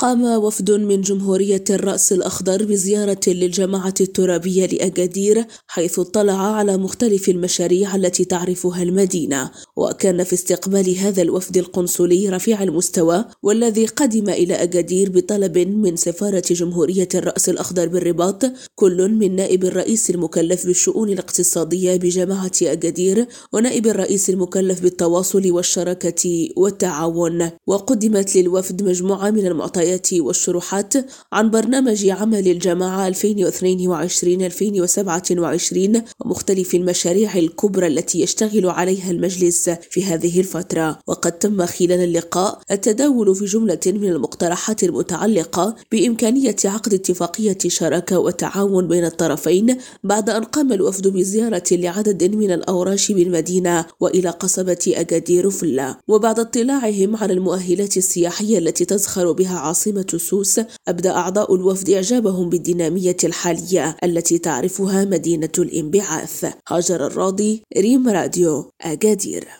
قام وفد من جمهورية الرأس الأخضر بزيارة للجماعة الترابية لأكادير حيث اطلع على مختلف المشاريع التي تعرفها المدينة وكان في استقبال هذا الوفد القنصلي رفيع المستوى والذي قدم إلى أكادير بطلب من سفارة جمهورية الرأس الأخضر بالرباط كل من نائب الرئيس المكلف بالشؤون الاقتصادية بجماعة أكادير ونائب الرئيس المكلف بالتواصل والشراكة والتعاون. وقدمت للوفد مجموعة من المعطيات الروايات والشروحات عن برنامج عمل الجماعة 2022-2027 ومختلف المشاريع الكبرى التي يشتغل عليها المجلس في هذه الفترة. وقد تم خلال اللقاء التداول في جملة من المقترحات المتعلقة بإمكانية عقد اتفاقية شراكة وتعاون بين الطرفين بعد أن قام الوفد بزيارة لعدد من الأوراش بالمدينة وإلى قصبة أكادير فلا. وبعد اطلاعهم على المؤهلات السياحية التي تزخر بها عاصمة عاصمة سوس أبدى أعضاء الوفد إعجابهم بالدينامية الحالية التي تعرفها مدينة الانبعاث. هاجر الراضي ريم راديو أكادير.